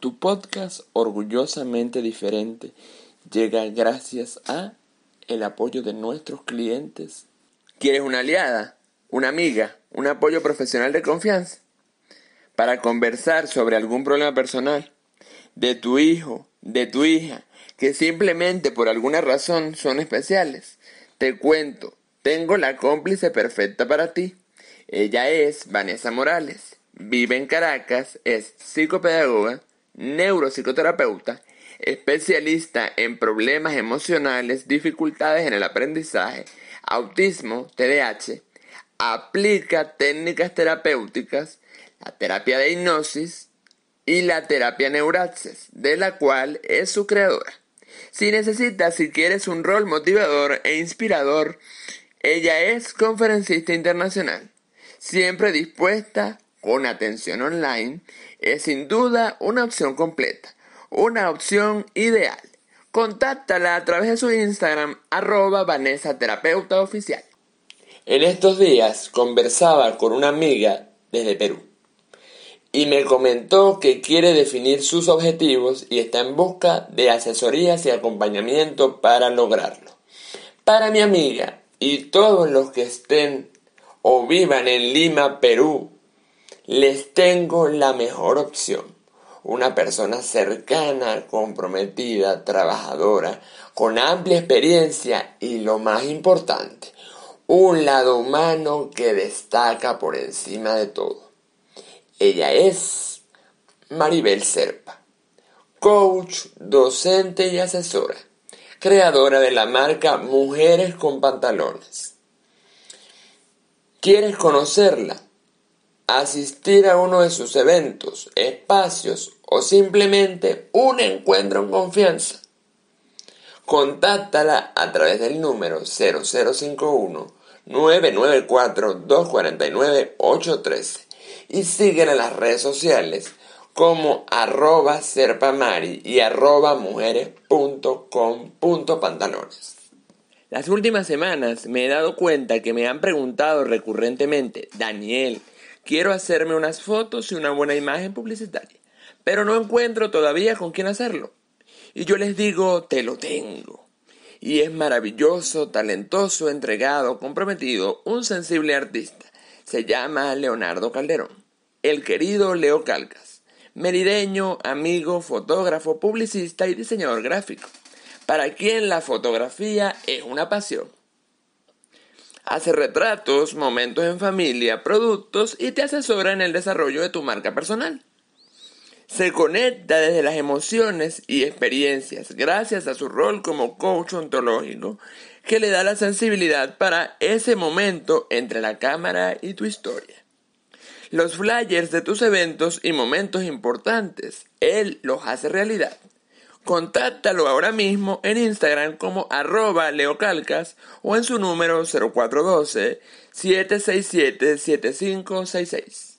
Tu podcast orgullosamente diferente llega gracias a el apoyo de nuestros clientes. ¿Quieres una aliada, una amiga, un apoyo profesional de confianza? Para conversar sobre algún problema personal de tu hijo, de tu hija, que simplemente por alguna razón son especiales. Te cuento, tengo la cómplice perfecta para ti. Ella es Vanessa Morales, vive en Caracas, es psicopedagoga, neuropsicoterapeuta, especialista en problemas emocionales, dificultades en el aprendizaje, autismo, TDAH, aplica técnicas terapéuticas, la terapia de hipnosis y la terapia neuraxis, de la cual es su creadora. Si necesitas, si quieres un rol motivador e inspirador, ella es conferencista internacional, siempre dispuesta con atención online es sin duda una opción completa, una opción ideal. Contáctala a través de su Instagram arroba Vanessa Oficial. En estos días conversaba con una amiga desde Perú y me comentó que quiere definir sus objetivos y está en busca de asesorías y acompañamiento para lograrlo. Para mi amiga y todos los que estén o vivan en Lima, Perú, les tengo la mejor opción. Una persona cercana, comprometida, trabajadora, con amplia experiencia y lo más importante, un lado humano que destaca por encima de todo. Ella es Maribel Serpa, coach, docente y asesora, creadora de la marca Mujeres con Pantalones. ¿Quieres conocerla? Asistir a uno de sus eventos, espacios o simplemente un encuentro en confianza. Contáctala a través del número 0051 994 249 813 y síguela en las redes sociales como arroba serpamari y arroba mujeres.com.pantalones. Las últimas semanas me he dado cuenta que me han preguntado recurrentemente, Daniel, Quiero hacerme unas fotos y una buena imagen publicitaria, pero no encuentro todavía con quién hacerlo. Y yo les digo, te lo tengo. Y es maravilloso, talentoso, entregado, comprometido, un sensible artista. Se llama Leonardo Calderón. El querido Leo Calcas. Merideño, amigo, fotógrafo, publicista y diseñador gráfico. Para quien la fotografía es una pasión hace retratos, momentos en familia, productos y te asesora en el desarrollo de tu marca personal. Se conecta desde las emociones y experiencias gracias a su rol como coach ontológico que le da la sensibilidad para ese momento entre la cámara y tu historia. Los flyers de tus eventos y momentos importantes, él los hace realidad. Contáctalo ahora mismo en Instagram como arroba leocalcas o en su número 0412 767 7566.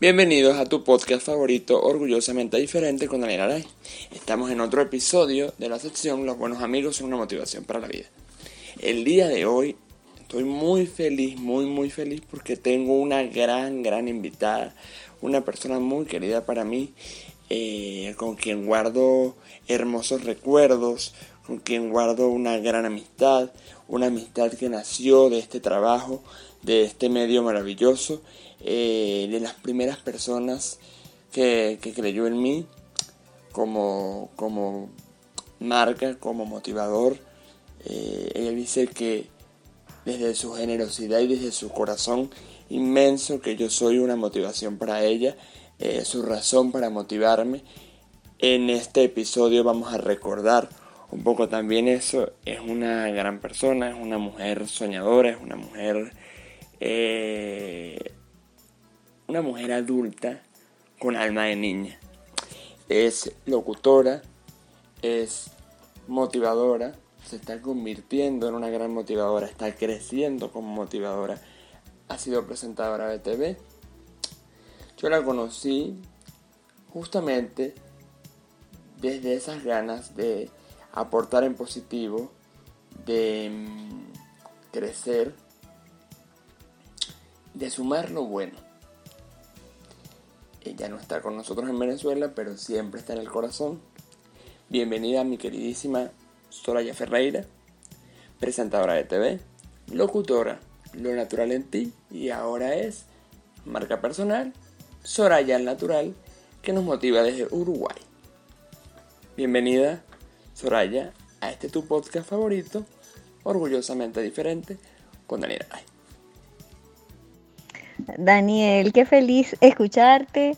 Bienvenidos a tu podcast favorito, Orgullosamente Diferente con Daniel Aray. Estamos en otro episodio de la sección Los buenos amigos son una motivación para la vida. El día de hoy estoy muy feliz, muy, muy feliz porque tengo una gran, gran invitada, una persona muy querida para mí, eh, con quien guardo hermosos recuerdos, con quien guardo una gran amistad, una amistad que nació de este trabajo, de este medio maravilloso eh, de las primeras personas que, creyó en mí como, marca, como motivador. Eh, ella dice que desde su generosidad y desde su corazón inmenso que yo soy una motivación para ella, eh, su razón para motivarme. En este episodio vamos a recordar un poco también eso. Es una gran persona, es una mujer soñadora, es una mujer... Eh, una mujer adulta con alma de niña. Es locutora, es motivadora, se está convirtiendo en una gran motivadora, está creciendo como motivadora. Ha sido presentadora de TV. Yo la conocí justamente desde esas ganas de aportar en positivo, de mm, crecer, de sumar lo bueno. Ella no está con nosotros en Venezuela, pero siempre está en el corazón. Bienvenida a mi queridísima Soraya Ferreira, presentadora de TV, locutora, Lo Natural en Ti, y ahora es marca personal, Soraya el Natural, que nos motiva desde Uruguay. Bienvenida, Soraya, a este tu podcast favorito, orgullosamente diferente, con Daniel Ay. Daniel, qué feliz escucharte.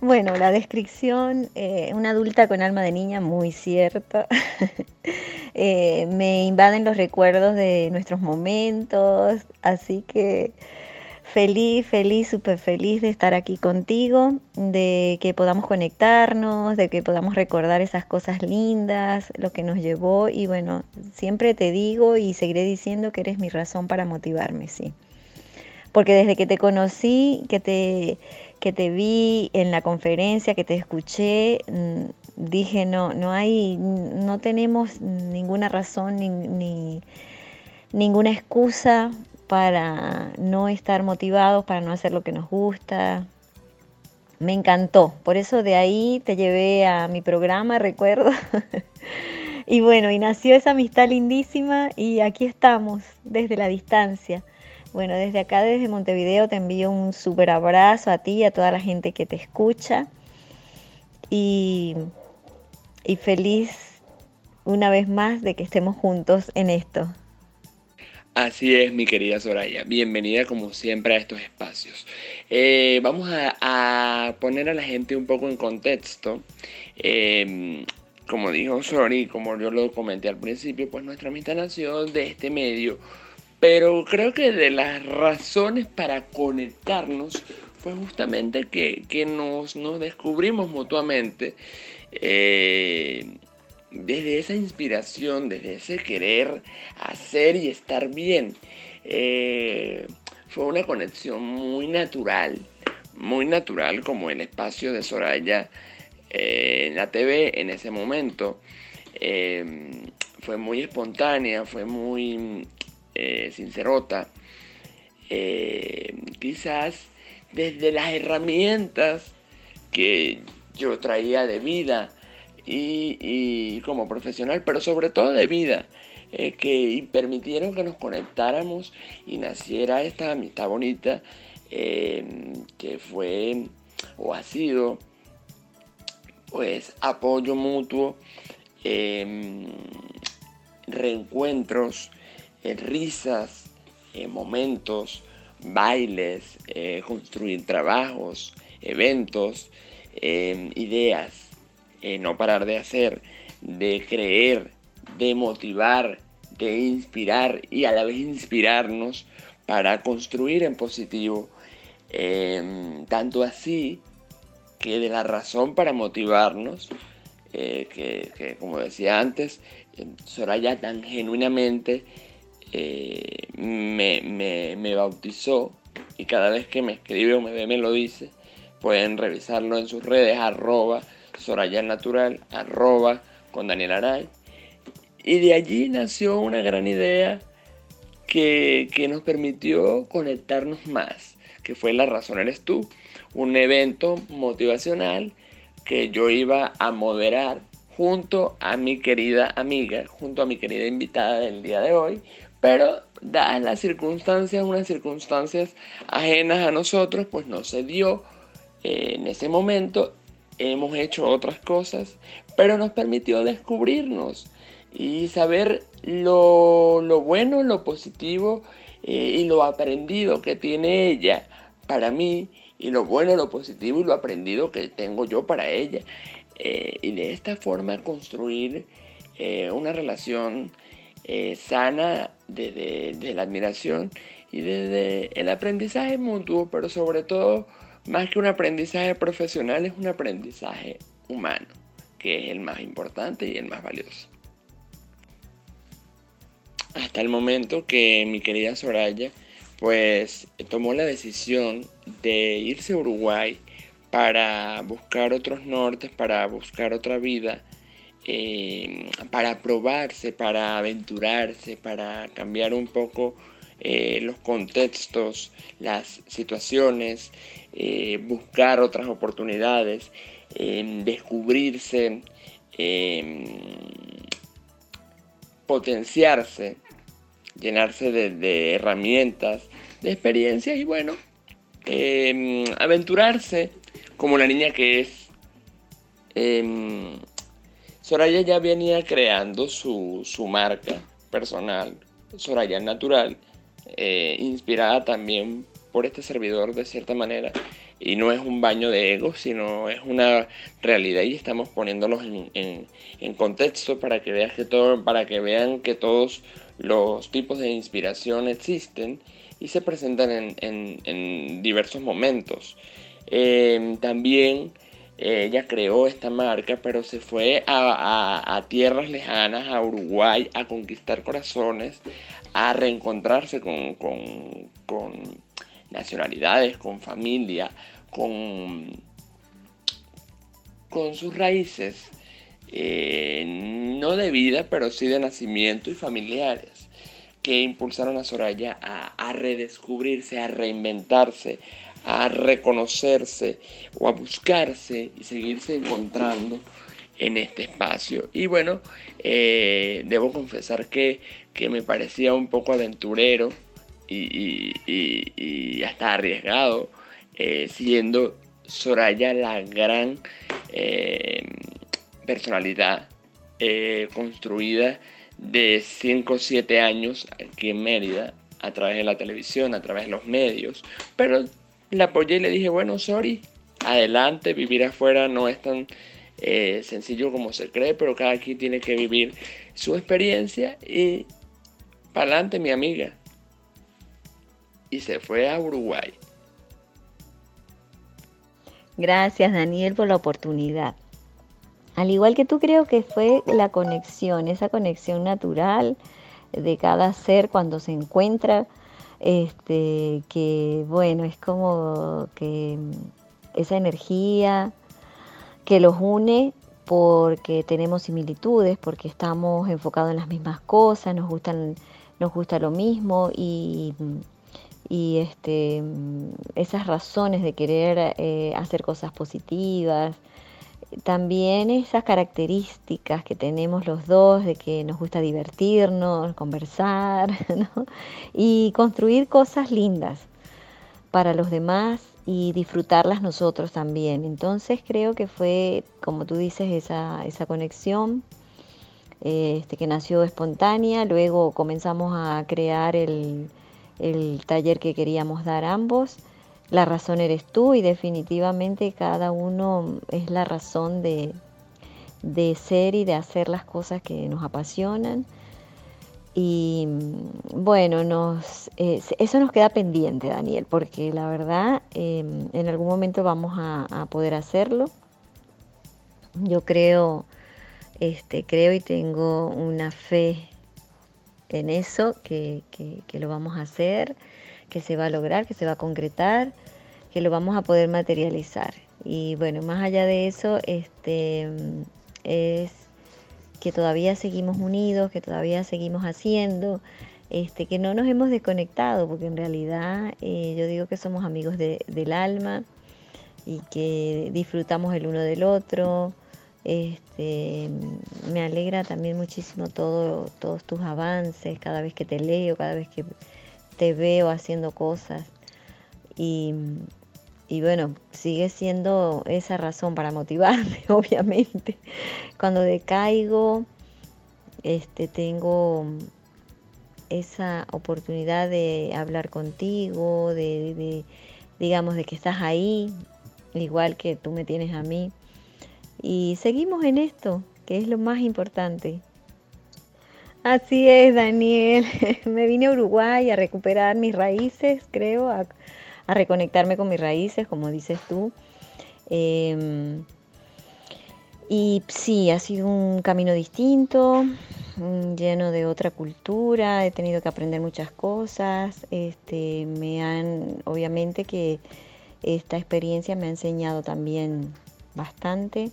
Bueno, la descripción, eh, una adulta con alma de niña, muy cierta. Eh, me invaden los recuerdos de nuestros momentos, así que feliz, feliz, súper feliz de estar aquí contigo, de que podamos conectarnos, de que podamos recordar esas cosas lindas, lo que nos llevó y bueno, siempre te digo y seguiré diciendo que eres mi razón para motivarme, sí. Porque desde que te conocí, que te que te vi en la conferencia, que te escuché, mm, dije, no, no hay, no tenemos ninguna razón ni, ninguna excusa para no estar motivados, para no hacer lo que nos gusta. Me encantó, por eso de ahí te llevé a mi programa, recuerdo. y bueno, y nació esa amistad lindísima y aquí estamos desde la distancia. Bueno, desde acá, desde Montevideo, te envío un súper abrazo a ti y a toda la gente que te escucha. Y, y feliz una vez más de que estemos juntos en esto. Así es, mi querida Soraya. Bienvenida como siempre a estos espacios. Eh, vamos a, poner a la gente un poco en contexto. Em, como dijo Sori, como yo lo comenté al principio, pues nuestra amistad nació de este medio pero creo que de las razones para conectarnos fue justamente que, nos, descubrimos mutuamente. Eh, desde esa inspiración, desde ese querer hacer y estar bien. Eh, fue una conexión muy natural, muy natural como el espacio de Soraya eh, en la TV en ese momento. fue muy espontánea, fue muy eh, sincerota, eh, quizás desde las herramientas que yo traía de vida y, como profesional, pero sobre todo de vida, eh, que permitieron que nos conectáramos y naciera esta amistad bonita que fue o ha sido pues apoyo mutuo, reencuentros, risas, momentos, bailes, eh, construir trabajos, eventos, em, ideas, eh, no parar de hacer, de creer, de motivar, de inspirar y a la vez inspirarnos para construir en positivo. Em, tanto así que de la razón para motivarnos, eh, que, que, como decía antes, Soraya tan genuinamente eh, me, bautizó y cada vez que me escribe o me ve me lo dice. Pueden revisarlo en sus redes, arroba Soraya Natural, arroba con Daniel Aray. Y de allí nació una gran idea que, que nos permitió conectarnos más, que fue La Razón Eres Tú, un evento motivacional que yo iba a moderar junto a mi querida amiga, junto a mi querida invitada del día de hoy, pero dadas las circunstancias, unas circunstancias ajenas a nosotros, pues no se dio eh, en ese momento. Hemos hecho otras cosas, pero nos permitió descubrirnos y saber lo, bueno, lo positivo eh, y lo aprendido que tiene ella para mí y lo bueno, lo positivo y lo aprendido que tengo yo para ella. Eh, y de esta forma construir una relación sana desde la admiración y desde el aprendizaje mutuo, pero sobre todo, más que un aprendizaje profesional, es un aprendizaje humano, que es el más importante y el más valioso. Hasta el momento que mi querida Soraya pues tomó la decisión de irse a Uruguay para buscar otros nortes, para buscar otra vida, eh, para probarse, para aventurarse, para cambiar un poco eh, los contextos, las situaciones, eh, buscar otras oportunidades, descubrirse, potenciarse llenarse de, herramientas, de experiencias y bueno, em, aventurarse como la niña que es. Soraya ya venía creando su, su marca personal, Soraya Natural, eh, inspirada también por este servidor de cierta manera. Y no es un baño de ego, sino es una realidad y estamos poniéndolos en, en, contexto para que, veas que todo, para que vean que todos los tipos de inspiración existen y se presentan en, diversos momentos. Eh, también ella creó esta marca, pero se fue a, tierras lejanas, a Uruguay, a conquistar corazones, a reencontrarse con, nacionalidades, con familia, con, sus raíces. Eh, no de vida, pero sí de nacimiento y familiares, que impulsaron a Soraya a, redescubrirse, a reinventarse, a reconocerse o a buscarse y seguirse encontrando en este espacio. Y bueno, eh, debo confesar que, me parecía un poco aventurero y, hasta arriesgado, eh, siendo Soraya la gran personalidad eh, construida de 5 o 7 años aquí en Mérida, a través de la televisión, a través de los medios. Pero la apoyé y le dije, bueno, sorry, adelante, vivir afuera no es tan eh, sencillo como se cree, pero cada quien tiene que vivir su experiencia y para adelante, mi amiga. Y se fue a Uruguay. Gracias, Daniel, por la oportunidad. Al igual que tú creo que fue la conexión, esa conexión natural de cada ser cuando se encuentra, este, que bueno, es como que esa energía que los une porque tenemos similitudes, porque estamos enfocados en las mismas cosas, nos gustan, nos gusta lo mismo y, y este, esas razones de querer eh, hacer cosas positivas, también esas características que tenemos los dos de que nos gusta divertirnos, conversar y construir cosas lindas para los demás y disfrutarlas nosotros también. Entonces creo que fue, como tú dices, esa, esa conexión este, que nació espontánea, luego comenzamos a crear el, el taller que queríamos dar ambos la razón eres tú y definitivamente cada uno es la razón de, ser y de hacer las cosas que nos apasionan. Y bueno, nos, eso nos queda pendiente, Daniel, porque la verdad em, en algún momento vamos a, poder hacerlo. Yo creo, este, creo y tengo una fe en eso, que, que lo vamos a hacer que se va a lograr, que se va a concretar, que lo vamos a poder materializar. Y bueno, más allá de eso, este es que todavía seguimos unidos, que todavía seguimos haciendo, este, que no nos hemos desconectado, porque en realidad eh, yo digo que somos amigos del alma y que disfrutamos el uno del otro. Este, me alegra también muchísimo todo, todos tus avances, cada vez que te leo, cada vez que te veo haciendo cosas y, bueno, sigue siendo esa razón para motivarme, obviamente. Cuando decaigo, este, tengo esa oportunidad de hablar contigo, de, digamos, de que estás ahí, igual que tú me tienes a mí. Y seguimos en esto, que es lo más importante. Así es, Daniel. Me vine a Uruguay a recuperar mis raíces, creo, a, reconectarme con mis raíces, como dices tú. Em, y sí, ha sido un camino distinto, mm, lleno de otra cultura, he tenido que aprender muchas cosas. Este, me han, obviamente que esta experiencia me ha enseñado también bastante.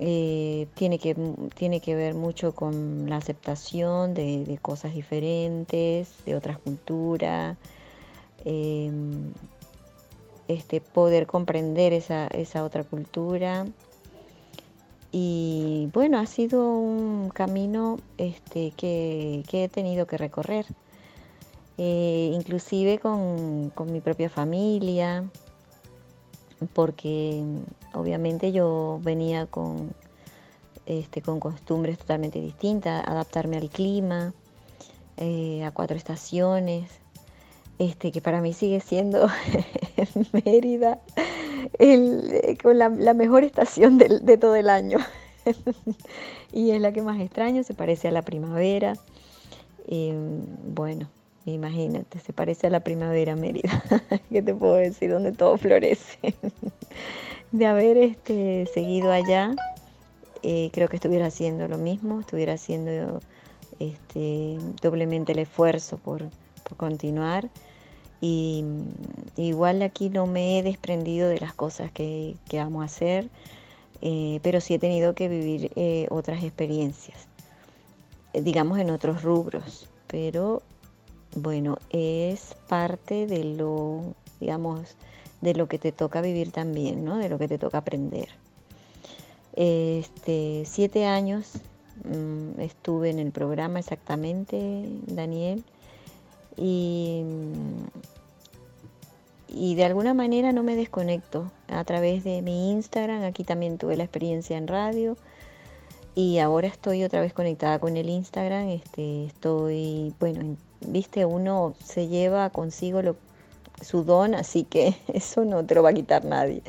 Eh, tiene, que, tiene que ver mucho con la aceptación de, cosas diferentes, de otras culturas, em, este, poder comprender esa, otra cultura. Y bueno, ha sido un camino este, que, he tenido que recorrer, eh, inclusive con, con mi propia familia, porque obviamente yo venía con, este, con costumbres totalmente distintas, adaptarme al clima, eh, a cuatro estaciones, este, que para mí sigue siendo Mérida con la, mejor estación de, todo el año. y es la que más extraño, se parece a la primavera. bueno, imagínate, se parece a la primavera Mérida. ¿Qué te puedo decir? Donde todo florece de haber este, seguido allá, eh, creo que estuviera haciendo lo mismo, estuviera haciendo este, doblemente el esfuerzo por, continuar. Y igual aquí no me he desprendido de las cosas que, que amo hacer, eh, pero sí he tenido que vivir eh, otras experiencias, digamos en otros rubros, pero bueno, es parte de lo, digamos, de lo que te toca vivir también, ¿no? De lo que te toca aprender. Este, siete años mm, estuve en el programa exactamente, Daniel, y, y de alguna manera no me desconecto a través de mi Instagram, aquí también tuve la experiencia en radio y ahora estoy otra vez conectada con el Instagram, este, estoy, bueno, viste, uno se lleva consigo lo, su don, así que eso no te lo va a quitar nadie.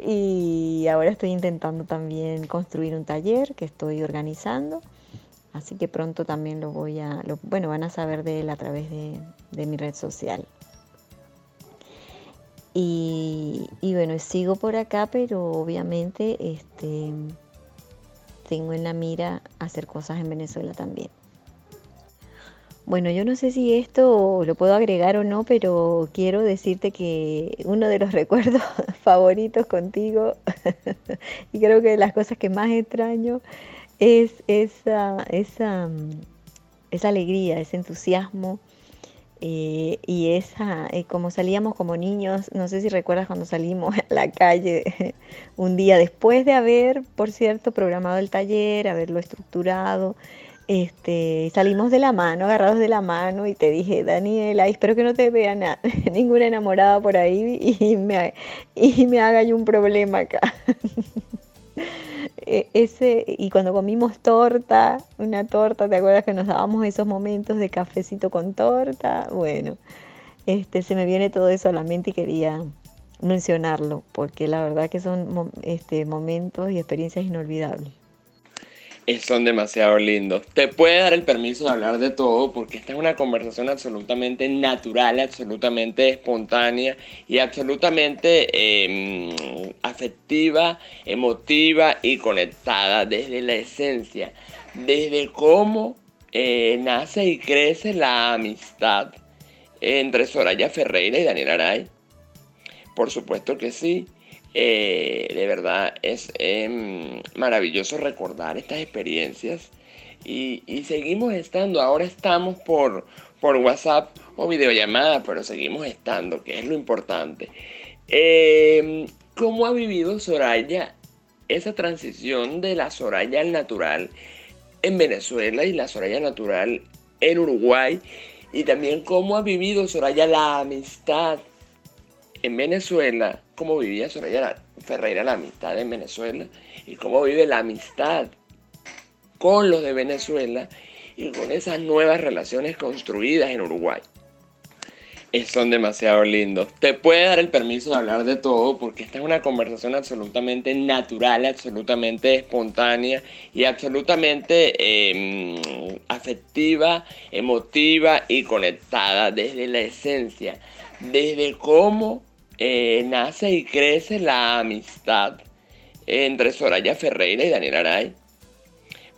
Y ahora estoy intentando también construir un taller que estoy organizando, así que pronto también lo voy a, bueno, van a saber de él a través de, mi red social. Y, y, bueno, sigo por acá, pero obviamente este, tengo en la mira hacer cosas en Venezuela también. Bueno, yo no sé si esto lo puedo agregar o no, pero quiero decirte que uno de los recuerdos favoritos contigo y creo que de las cosas que más extraño es esa, esa, esa alegría, ese entusiasmo eh, y esa, eh, como salíamos como niños, no sé si recuerdas cuando salimos a la calle un día después de haber, por cierto, programado el taller, haberlo estructurado este, salimos de la mano, agarrados de la mano y te dije, Daniela, espero que no te vea ninguna enamorada por ahí y me, y me haga yo un problema acá. E, ese, y cuando comimos torta, una torta, ¿te acuerdas que nos dábamos esos momentos de cafecito con torta? Bueno, este, se me viene todo eso a la mente y quería mencionarlo, porque la verdad que son este, momentos y experiencias inolvidables son demasiado lindos. Te puede dar el permiso de hablar de todo porque esta es una conversación absolutamente natural, absolutamente espontánea y absolutamente em, afectiva, emotiva y conectada desde la esencia, desde cómo eh, nace y crece la amistad entre Soraya Ferreira y Daniel Aray. Por supuesto que sí. Eh, de verdad es em, maravilloso recordar estas experiencias y, seguimos estando, ahora estamos por, por WhatsApp o videollamada, pero seguimos estando, que es lo importante. Em, ¿Cómo ha vivido Soraya esa transición de la Soraya al natural en Venezuela y la Soraya natural en Uruguay? Y también cómo ha vivido Soraya la amistad en Venezuela, cómo vivía Soraya Ferreira la amistad en Venezuela y cómo vive la amistad con los de Venezuela y con esas nuevas relaciones construidas en Uruguay. Son demasiado lindos. Te puede dar el permiso de hablar de todo porque esta es una conversación absolutamente natural, absolutamente espontánea y absolutamente em, afectiva, emotiva y conectada desde la esencia, desde cómo eh, nace y crece la amistad entre Soraya Ferreira y Daniel Aray.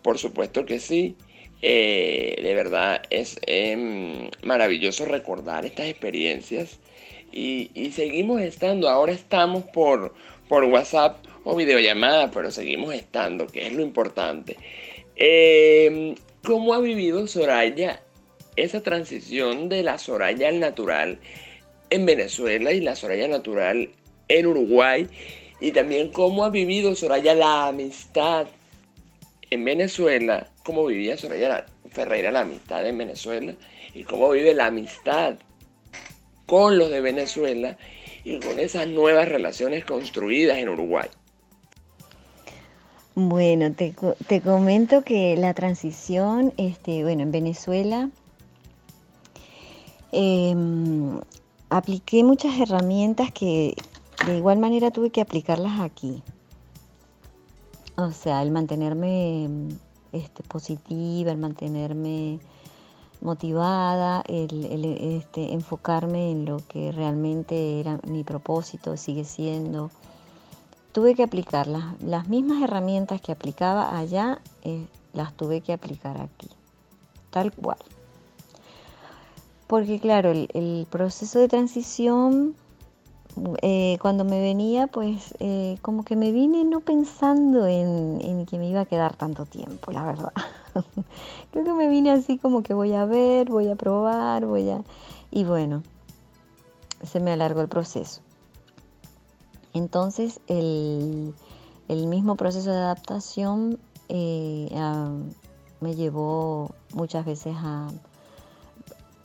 Por supuesto que sí. Eh, de verdad es em, maravilloso recordar estas experiencias y, seguimos estando, ahora estamos por, por WhatsApp o videollamada, pero seguimos estando, que es lo importante. Em, ¿Cómo ha vivido Soraya esa transición de la Soraya al natural en Venezuela y la Soraya natural en Uruguay? Y también cómo ha vivido Soraya la amistad en Venezuela, cómo vivía Soraya Ferreira la amistad en Venezuela y cómo vive la amistad con los de Venezuela y con esas nuevas relaciones construidas en Uruguay. Bueno, te, comento que la transición, este, bueno, en Venezuela em, apliqué muchas herramientas que de igual manera tuve que aplicarlas aquí. O sea, el mantenerme este, positiva, el mantenerme motivada, el, este, enfocarme en lo que realmente era mi propósito, sigue siendo. Tuve que aplicar las, mismas herramientas que aplicaba allá, eh, las tuve que aplicar aquí, tal cual. Porque claro, el proceso de transición eh, cuando me venía, pues eh, como que me vine no pensando en, que me iba a quedar tanto tiempo, la verdad. Creo que me vine así como que voy a ver, voy a probar, voy a... Y bueno, se me alargó el proceso. Entonces el, mismo proceso de adaptación eh, me llevó muchas veces a,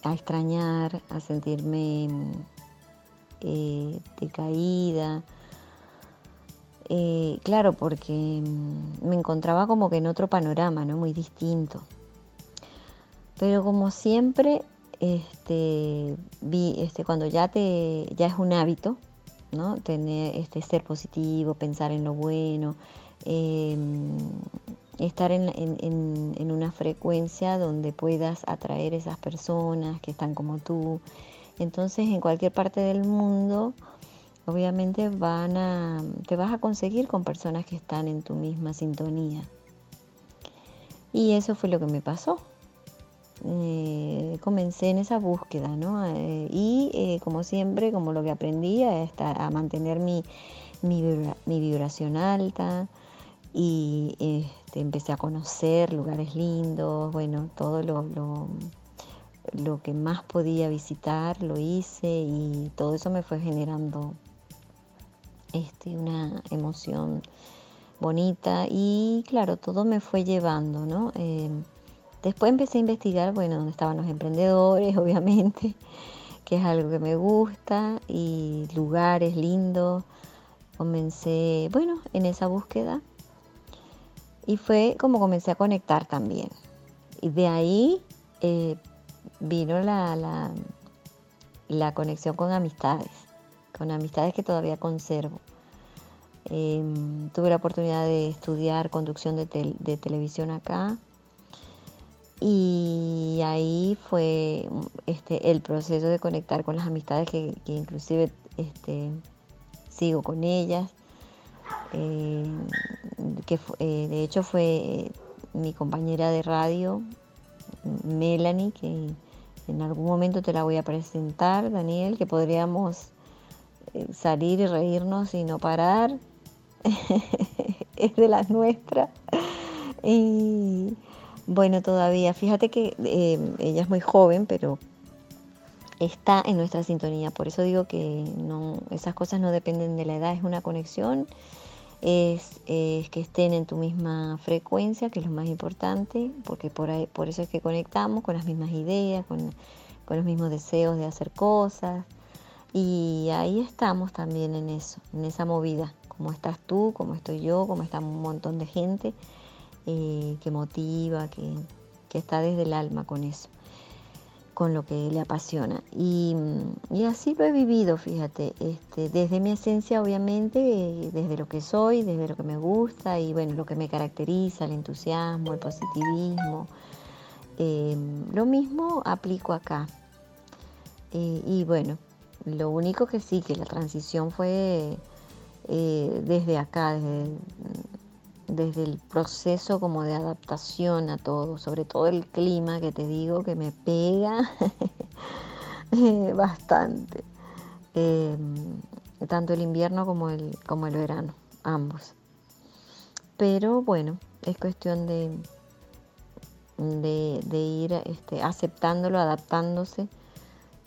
a extrañar, a sentirme eh, de caída. Eh, claro, porque mm, me encontraba como que en otro panorama, ¿no? Muy distinto. Pero como siempre, este, vi, este, cuando ya te, ya es un hábito, ¿no? Tener, este, ser positivo, pensar en lo bueno, em, estar en, en, una frecuencia donde puedas atraer esas personas que están como tú, entonces en cualquier parte del mundo, obviamente van a, te vas a conseguir con personas que están en tu misma sintonía. Y eso fue lo que me pasó. Eh, comencé en esa búsqueda, ¿no? Eh, y eh, como siempre, como lo que aprendí, a, a mantener mi, vibración alta y este, empecé a conocer lugares lindos, bueno, todo lo lo que más podía visitar lo hice y todo eso me fue generando este, una emoción bonita y claro, todo me fue llevando, ¿no? Eh, después empecé a investigar, bueno, dónde estaban los emprendedores, obviamente, que es algo que me gusta y lugares lindos. Comencé, bueno, en esa búsqueda y fue como comencé a conectar también. Y de ahí eh, vino la, la, conexión con amistades, con amistades que todavía conservo. Em, tuve la oportunidad de estudiar conducción de, televisión acá y ahí fue este, el proceso de conectar con las amistades que, inclusive este, sigo con ellas. Em, que eh, de hecho fue mi compañera de radio, Melanie, que en algún momento te la voy a presentar, Daniel, que podríamos eh, salir y reírnos y no parar. es de las nuestras. Y bueno, todavía, fíjate que eh, ella es muy joven, pero está en nuestra sintonía. Por eso digo que no, esas cosas no dependen de la edad, es una conexión es, que estén en tu misma frecuencia, que es lo más importante, porque por, ahí, por eso es que conectamos con las mismas ideas, con, con los mismos deseos de hacer cosas. Y ahí estamos también en eso, en esa movida, como estás tú, como estoy yo, como está un montón de gente. eh, que motiva, que, está desde el alma con eso, con lo que le apasiona. Y, así lo he vivido, fíjate, este, desde mi esencia obviamente, desde lo que soy, desde lo que me gusta y bueno, lo que me caracteriza, el entusiasmo, el positivismo. Em, lo mismo aplico acá. Eh, y bueno, lo único que sí, que la transición fue eh, desde acá, desde, desde el proceso como de adaptación a todo, sobre todo el clima que te digo que me pega eh, bastante, em, tanto el invierno como el, como el verano, ambos. Pero bueno, es cuestión de, de, ir este, aceptándolo, adaptándose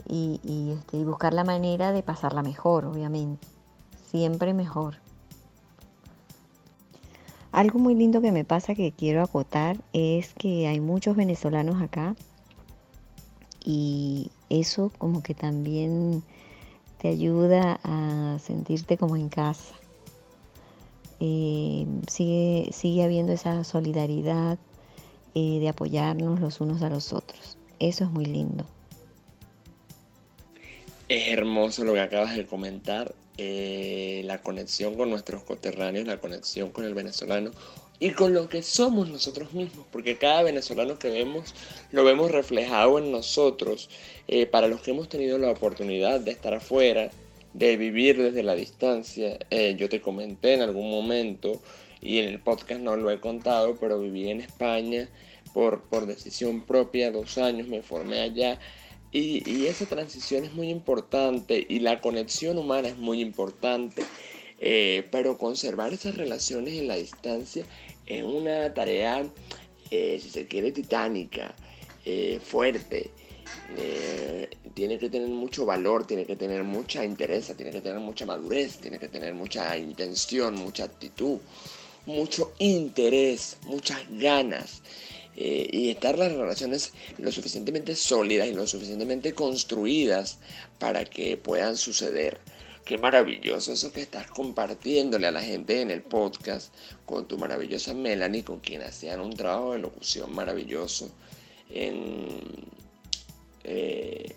este, y buscar la manera de pasarla mejor, obviamente, siempre mejor. Algo muy lindo que me pasa que quiero acotar es que hay muchos venezolanos acá y eso como que también te ayuda a sentirte como en casa. Eh, sigue, sigue habiendo esa solidaridad eh, de apoyarnos los unos a los otros. Eso es muy lindo. Es hermoso lo que acabas de comentar eh, la conexión con nuestros coterráneos, la conexión con el venezolano y con lo que somos nosotros mismos, porque cada venezolano que vemos lo vemos reflejado en nosotros. Eh, para los que hemos tenido la oportunidad de estar afuera, de vivir desde la distancia, eh, yo te comenté en algún momento y en el podcast no lo he contado, pero viví en España por, por decisión propia dos años, me formé allá y, esa transición es muy importante y la conexión humana es muy importante, eh, pero conservar esas relaciones en la distancia es una tarea, eh, si se quiere, titánica, eh, fuerte. tiene que tener mucho valor, tiene que tener mucha interés, tiene que tener mucha madurez, tiene que tener mucha intención, mucha actitud, mucho interés, muchas ganas. Eh, y estar las relaciones lo suficientemente sólidas y lo suficientemente construidas para que puedan suceder. Qué maravilloso eso que estás compartiéndole a la gente en el podcast con tu maravillosa Melanie, con quien hacían un trabajo de locución maravilloso en eh,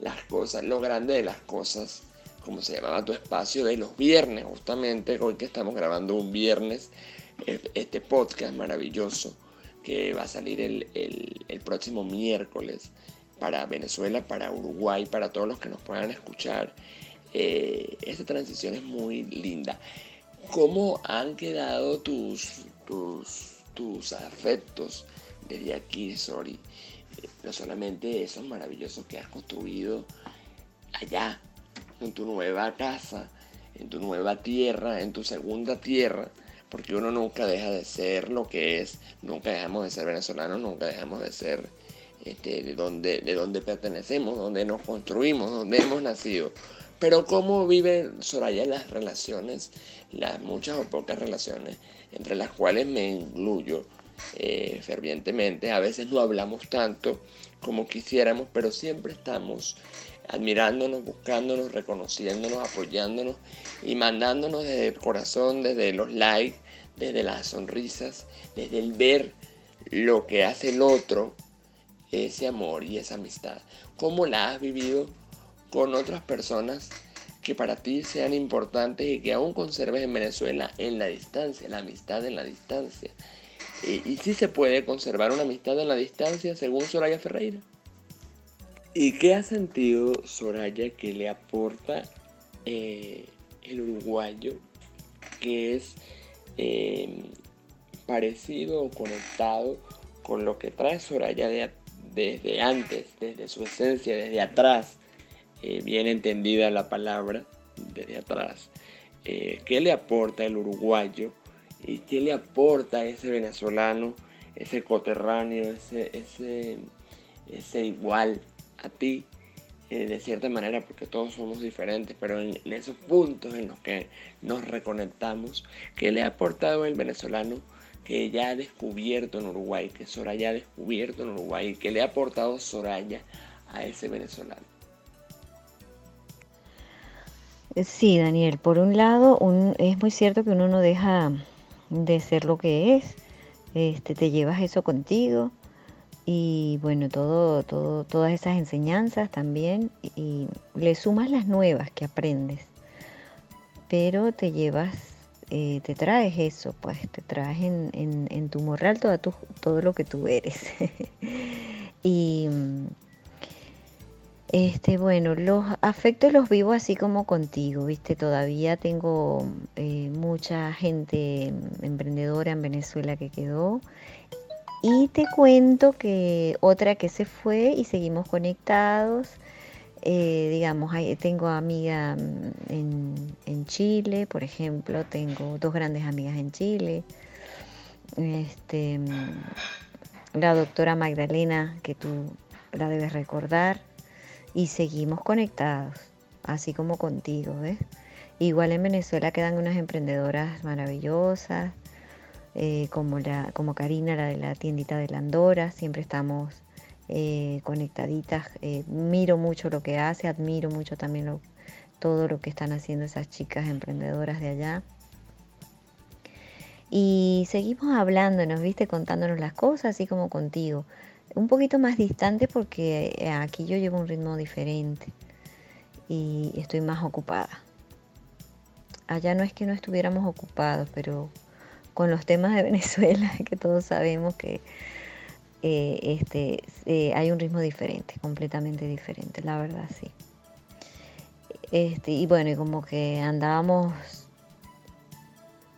las cosas, lo grande de las cosas, como se llamaba tu espacio de los viernes, justamente hoy que estamos grabando un viernes este podcast maravilloso que va a salir el, próximo miércoles para Venezuela, para Uruguay, para todos los que nos puedan escuchar. Eh, esta transición es muy linda. ¿Cómo han quedado tus, tus, tus afectos desde aquí, Sori? Eh, no solamente esos maravillosos que has construido allá, en tu nueva casa, en tu nueva tierra, en tu segunda tierra, porque uno nunca deja de ser lo que es, nunca dejamos de ser venezolanos, nunca dejamos de ser este, de, donde, de donde pertenecemos, donde nos construimos, donde hemos nacido. Pero cómo vive Soraya las relaciones, las muchas o pocas relaciones, entre las cuales me incluyo eh, fervientemente. A veces no hablamos tanto como quisiéramos, pero siempre estamos admirándonos, buscándonos, reconociéndonos, apoyándonos y mandándonos desde el corazón, desde los likes, desde las sonrisas, desde el ver lo que hace el otro, ese amor y esa amistad. ¿Cómo la has vivido con otras personas que para ti sean importantes y que aún conserves en Venezuela en la distancia, la amistad en la distancia? Y, si se puede conservar una amistad en la distancia según Soraya Ferreira. ¿Y qué ha sentido Soraya que le aporta eh, el uruguayo, que es eh, parecido o conectado con lo que trae Soraya desde antes, desde su esencia, desde atrás, eh, bien entendida la palabra, desde atrás. Eh, ¿Qué le aporta el uruguayo y qué le aporta ese venezolano, ese coterráneo, ese, ese igual a ti? Eh, de cierta manera, porque todos somos diferentes, pero en, esos puntos en los que nos reconectamos, que le ha aportado el venezolano que ya ha descubierto en Uruguay, que Soraya ha descubierto en Uruguay, que le ha aportado Soraya a ese venezolano. Sí, Daniel, por un lado, es muy cierto que uno no deja de ser lo que es, este, te llevas eso contigo y bueno, todo, todo, todas esas enseñanzas también y le sumas las nuevas que aprendes, pero te llevas, eh, te traes eso, pues te traes en, en, tu morral todo, todo lo que tú eres. y este, bueno, los afectos los vivo así como contigo, viste, todavía tengo eh, mucha gente emprendedora en Venezuela que quedó y te cuento que otra que se fue y seguimos conectados. Eh, digamos, tengo amiga mm, en, Chile, por ejemplo, tengo dos grandes amigas en Chile. Este, mm, la doctora Magdalena, que tú la debes recordar, y seguimos conectados, así como contigo, ¿ves? Igual en Venezuela quedan unas emprendedoras maravillosas, eh, como, la, como Karina, la de la tiendita de la Andora, siempre estamos eh, conectaditas. Eh, miro mucho lo que hace, admiro mucho también todo lo que están haciendo esas chicas emprendedoras de allá. Y seguimos hablándonos, viste, contándonos las cosas, así como contigo. Un poquito más distante porque aquí yo llevo un ritmo diferente y estoy más ocupada. Allá no es que no estuviéramos ocupados, pero con los temas de Venezuela, que todos sabemos que eh, este, eh, hay un ritmo diferente, completamente diferente, la verdad, sí. Este, y bueno, y como que andábamos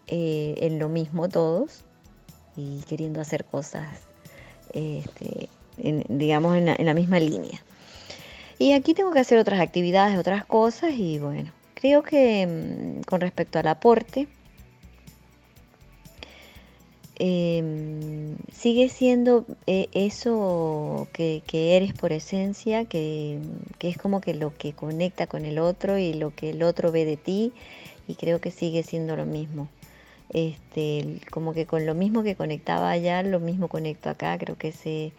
eh, en lo mismo todos y queriendo hacer cosas, este, digamos, en la, misma línea. Y aquí tengo que hacer otras actividades, otras cosas y bueno, creo que mm, con respecto al aporte, Em, sigue siendo eh, eso que, eres por esencia, que, es como que lo que conecta con el otro y lo que el otro ve de ti, y creo que sigue siendo lo mismo. Este, como que con lo mismo que conectaba allá, lo mismo conecto acá, creo que, ese,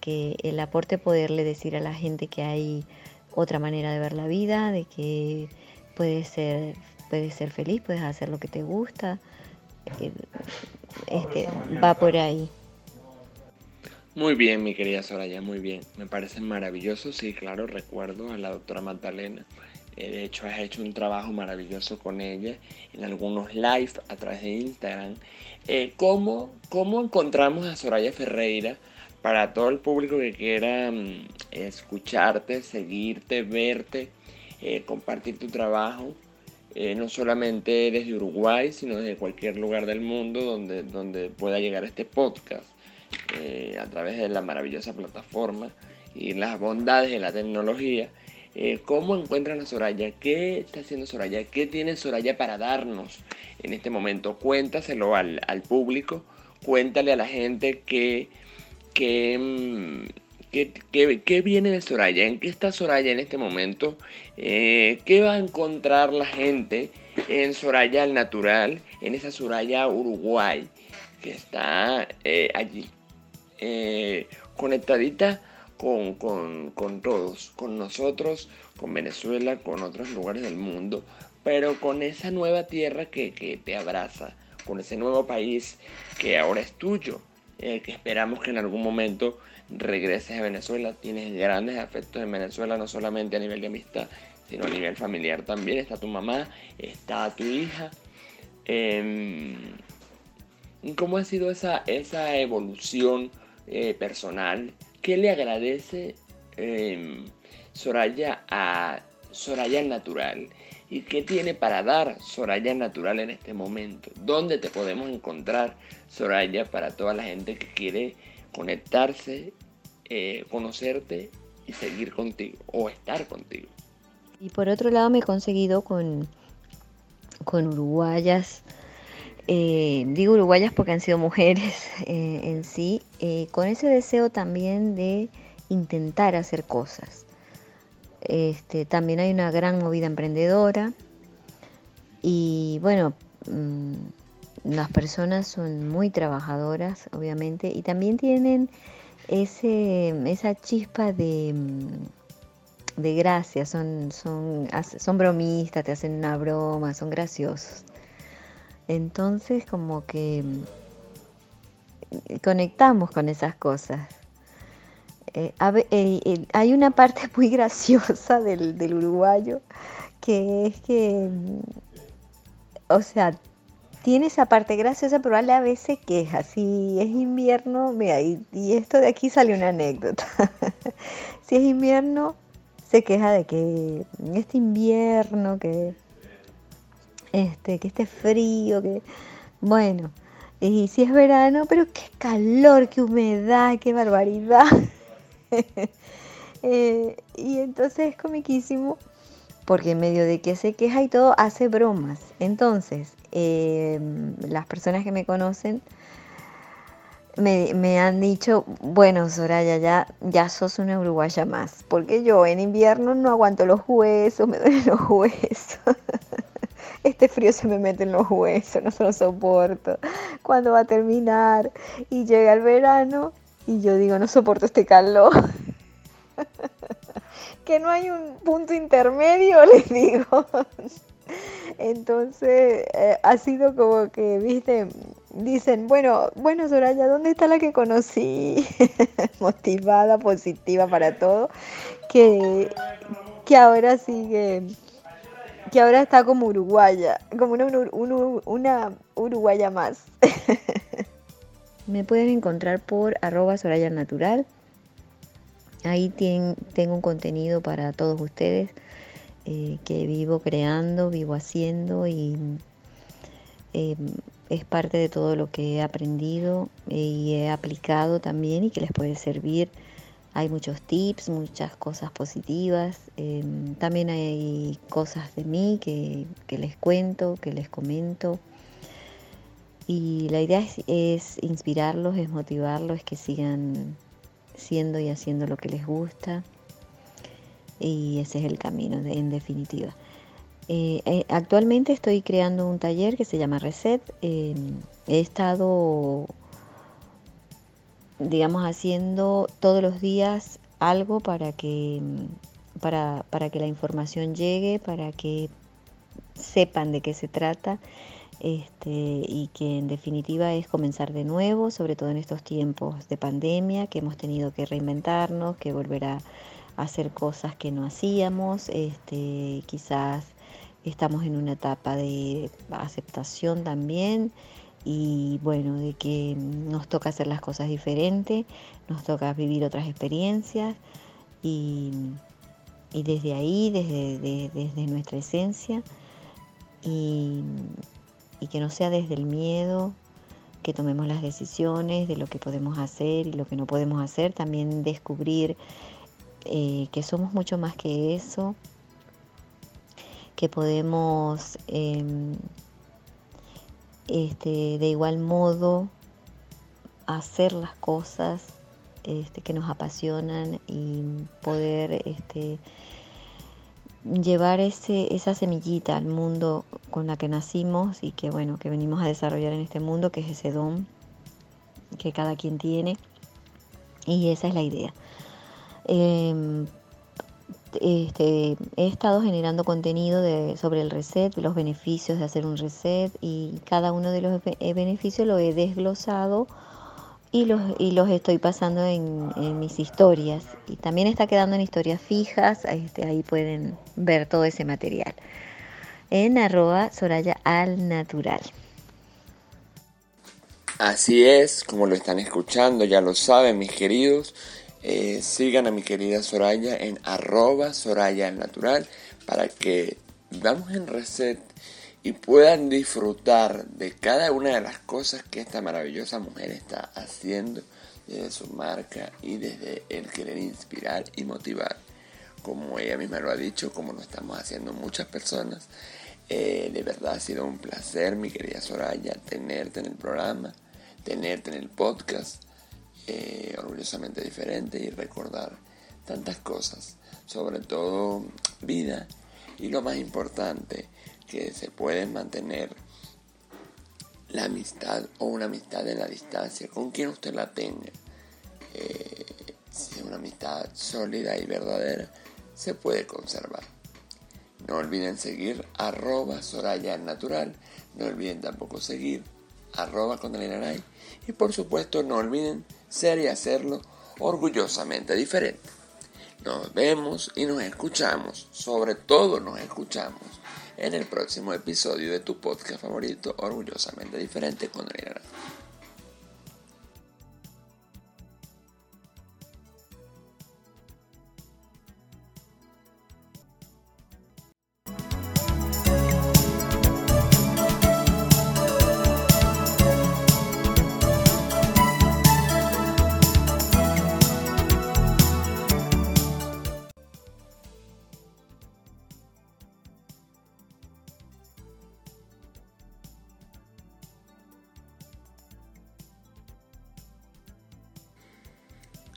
que el aporte poderle decir a la gente que hay otra manera de ver la vida, de que puedes ser, puedes ser feliz, puedes hacer lo que te gusta este, va por ahí. Muy bien, mi querida Soraya, muy bien. Me parece maravilloso. Sí, claro, recuerdo a la doctora Magdalena. Eh, de hecho, has hecho un trabajo maravilloso con ella en algunos live a través de Instagram. Eh, ¿cómo, ¿Cómo encontramos a Soraya Ferreira para todo el público que quiera mm, escucharte, seguirte, verte, eh, compartir tu trabajo? Eh, no solamente desde Uruguay, sino desde cualquier lugar del mundo donde, donde pueda llegar este podcast eh, a través de la maravillosa plataforma y las bondades de la tecnología. Eh, ¿Cómo encuentran a Soraya? ¿Qué está haciendo Soraya? ¿Qué tiene Soraya para darnos en este momento? Cuéntaselo al, al público, cuéntale a la gente que, que ¿Qué, viene de Soraya? ¿En qué está Soraya en este momento? Eh, ¿Qué va a encontrar la gente en Soraya al natural, en esa Soraya Uruguay, que está eh, allí, eh, conectadita con, todos, con nosotros, con Venezuela, con otros lugares del mundo, pero con esa nueva tierra que, que te abraza, con ese nuevo país que ahora es tuyo, que esperamos que en algún momento regreses a Venezuela, tienes grandes afectos en Venezuela, no solamente a nivel de amistad, sino a nivel familiar también. Está tu mamá, está tu hija. Em, ¿Cómo ha sido esa, esa evolución eh, personal? ¿Qué le agradece em, Soraya a Soraya Natural? ¿Y qué tiene para dar Soraya Natural en este momento? ¿Dónde te podemos encontrar, Soraya, para toda la gente que quiere conectarse, eh, conocerte y seguir contigo o estar contigo. Y por otro lado me he conseguido con, con uruguayas, eh, digo uruguayas porque han sido mujeres eh, en sí, con ese deseo también de intentar hacer cosas. Este, también hay una gran movida emprendedora y bueno, mm, las personas son muy trabajadoras, obviamente, y también tienen ese, esa chispa de, de gracia, son, son, son bromistas, te hacen una broma, son graciosos. Entonces como que mm, conectamos con esas cosas. Eh, eh, hay una parte muy graciosa del, del uruguayo que es que, mm, o sea, tiene esa parte graciosa, pero a la vez se queja. Si es invierno, mira, y, esto de aquí sale una anécdota. si es invierno, se queja de que este invierno, que este, que esté frío, que bueno. Y si es verano, pero qué calor, qué humedad, qué barbaridad. Eh, y entonces es comiquísimo porque en medio de que se queja y todo, hace bromas. Entonces, eh, las personas que me conocen me, han dicho, bueno, Soraya, ya, ya sos una uruguaya más, porque yo en invierno no aguanto los huesos, me duelen los huesos. Este frío se me mete en los huesos, no se lo soporto. ¿Cuándo va a terminar? Y llega el verano y yo digo, no soporto este calor. que no hay un punto intermedio, les digo. Entonces, eh, ha sido como que, viste, dicen, bueno, bueno, Soraya, ¿dónde está la que conocí? Motivada, positiva para todo, que, que ahora sigue, que ahora está como uruguaya, como una, una uruguaya más. Me pueden encontrar por arroba Soraya Natural. Ahí tengo un contenido para todos ustedes eh, que vivo creando, vivo haciendo y em, es parte de todo lo que he aprendido y he aplicado también y que les puede servir. Hay muchos tips, muchas cosas positivas. Em, también hay cosas de mí que, les cuento, que les comento. Y la idea es, inspirarlos, es motivarlos, es que sigan siendo y haciendo lo que les gusta y ese es el camino en definitiva. Eh, eh, actualmente estoy creando un taller que se llama Reset. Em, he estado, digamos, haciendo todos los días algo para que, para, para que la información llegue, para que sepan de qué se trata este, y que en definitiva es comenzar de nuevo, sobre todo en estos tiempos de pandemia, que hemos tenido que reinventarnos, que volver a hacer cosas que no hacíamos, este, quizás estamos en una etapa de aceptación también y bueno, de que nos toca hacer las cosas diferentes, nos toca vivir otras experiencias y, desde ahí, desde, desde nuestra esencia y, y que no sea desde el miedo, que tomemos las decisiones de lo que podemos hacer y lo que no podemos hacer, también descubrir eh, que somos mucho más que eso, que podemos em, este, de igual modo hacer las cosas este, que nos apasionan y poder este, llevar ese, esa semillita al mundo con la que nacimos y que bueno, que venimos a desarrollar en este mundo, que es ese don que cada quien tiene. Y esa es la idea. Em, este, he estado generando contenido de, sobre el reset, los beneficios de hacer un reset y cada uno de los eh, beneficios lo he desglosado y los, y los estoy pasando en, mis historias. Y también está quedando en historias fijas, este, ahí pueden ver todo ese material. En arroba Soraya al natural. Así es, como lo están escuchando, ya lo saben mis queridos. Eh, sigan a mi querida Soraya en arroba Soraya Natural para que vamos en reset y puedan disfrutar de cada una de las cosas que esta maravillosa mujer está haciendo desde su marca y desde el querer inspirar y motivar. Como ella misma lo ha dicho, como lo estamos haciendo muchas personas. Eh, de verdad ha sido un placer, mi querida Soraya, tenerte en el programa, tenerte en el podcast eh, orgullosamente diferente y recordar tantas cosas, sobre todo vida y lo más importante, que se puede mantener la amistad o una amistad en la distancia, con quien usted la tenga. Eh, si es una amistad sólida y verdadera, se puede conservar. No olviden seguir arroba Soraya Natural. No olviden tampoco seguir arroba con Y por supuesto no olviden ser y hacerlo orgullosamente diferente. Nos vemos y nos escuchamos, sobre todo nos escuchamos en el próximo episodio de tu podcast favorito, Orgullosamente Diferente con Daniel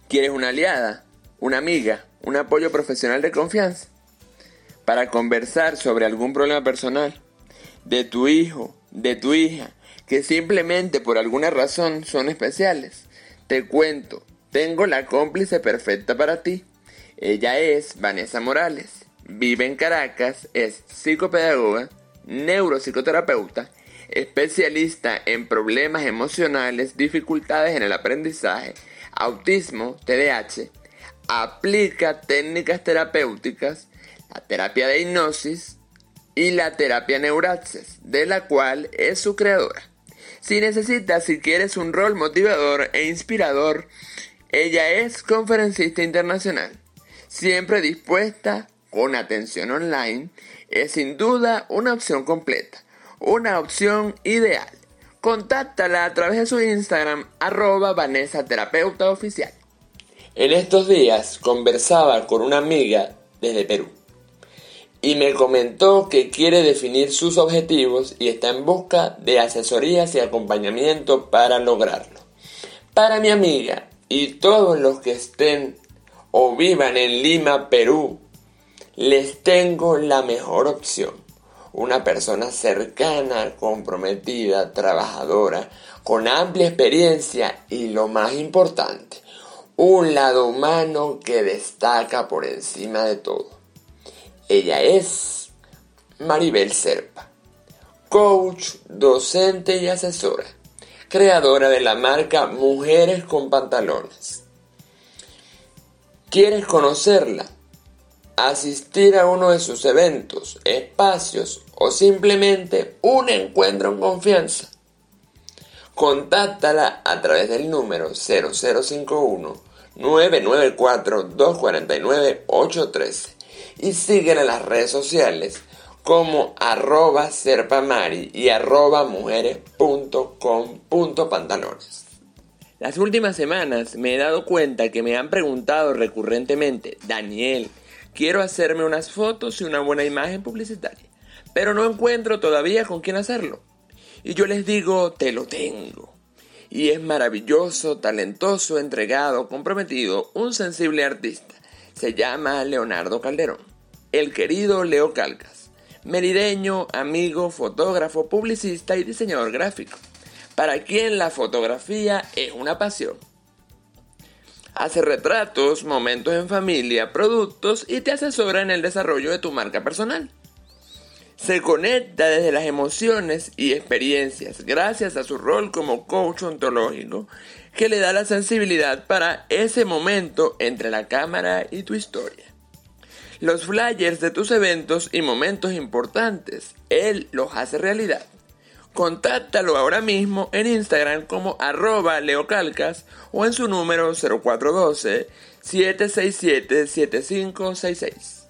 ¿Quieres una aliada, una amiga, un apoyo profesional de confianza? Para conversar sobre algún problema personal de tu hijo, de tu hija, que simplemente por alguna razón son especiales. Te cuento, tengo la cómplice perfecta para ti. Ella es Vanessa Morales. Vive en Caracas, es psicopedagoga, neuropsicoterapeuta, especialista en problemas emocionales, dificultades en el aprendizaje, autismo, TDAH, aplica técnicas terapéuticas, la terapia de hipnosis y la terapia neuraxis, de la cual es su creadora. Si necesitas, si quieres un rol motivador e inspirador, ella es conferencista internacional, siempre dispuesta, con atención online, es sin duda una opción completa, una opción ideal. Contáctala a través de su Instagram, arroba Vanessa Terapeuta Oficial. En estos días conversaba con una amiga desde Perú y me comentó que quiere definir sus objetivos y está en busca de asesorías y acompañamiento para lograrlo. Para mi amiga y todos los que estén o vivan en Lima, Perú, les tengo la mejor opción una persona cercana, comprometida, trabajadora, con amplia experiencia y lo más importante, un lado humano que destaca por encima de todo. Ella es Maribel Serpa, coach, docente y asesora, creadora de la marca Mujeres con Pantalones. ¿Quieres conocerla? Asistir a uno de sus eventos, espacios o simplemente un encuentro en confianza. Contáctala a través del número 0051 994 249 813 y síguela en las redes sociales como arroba serpamari y arroba mujeres.com.pantalones. Las últimas semanas me he dado cuenta que me han preguntado recurrentemente, Daniel, Quiero hacerme unas fotos y una buena imagen publicitaria, pero no encuentro todavía con quién hacerlo. Y yo les digo, te lo tengo. Y es maravilloso, talentoso, entregado, comprometido, un sensible artista. Se llama Leonardo Calderón. El querido Leo Calcas. Merideño, amigo, fotógrafo, publicista y diseñador gráfico. Para quien la fotografía es una pasión hace retratos, momentos en familia, productos y te asesora en el desarrollo de tu marca personal. Se conecta desde las emociones y experiencias gracias a su rol como coach ontológico que le da la sensibilidad para ese momento entre la cámara y tu historia. Los flyers de tus eventos y momentos importantes, él los hace realidad. Contáctalo ahora mismo en Instagram como arroba leocalcas o en su número 0412-767-7566.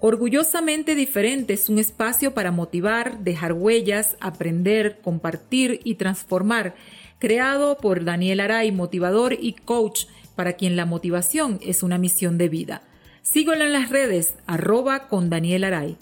Orgullosamente diferente es un espacio para motivar, dejar huellas, aprender, compartir y transformar, creado por Daniel Aray, motivador y coach, para quien la motivación es una misión de vida. Síguelo en las redes, arroba con Daniel Aray.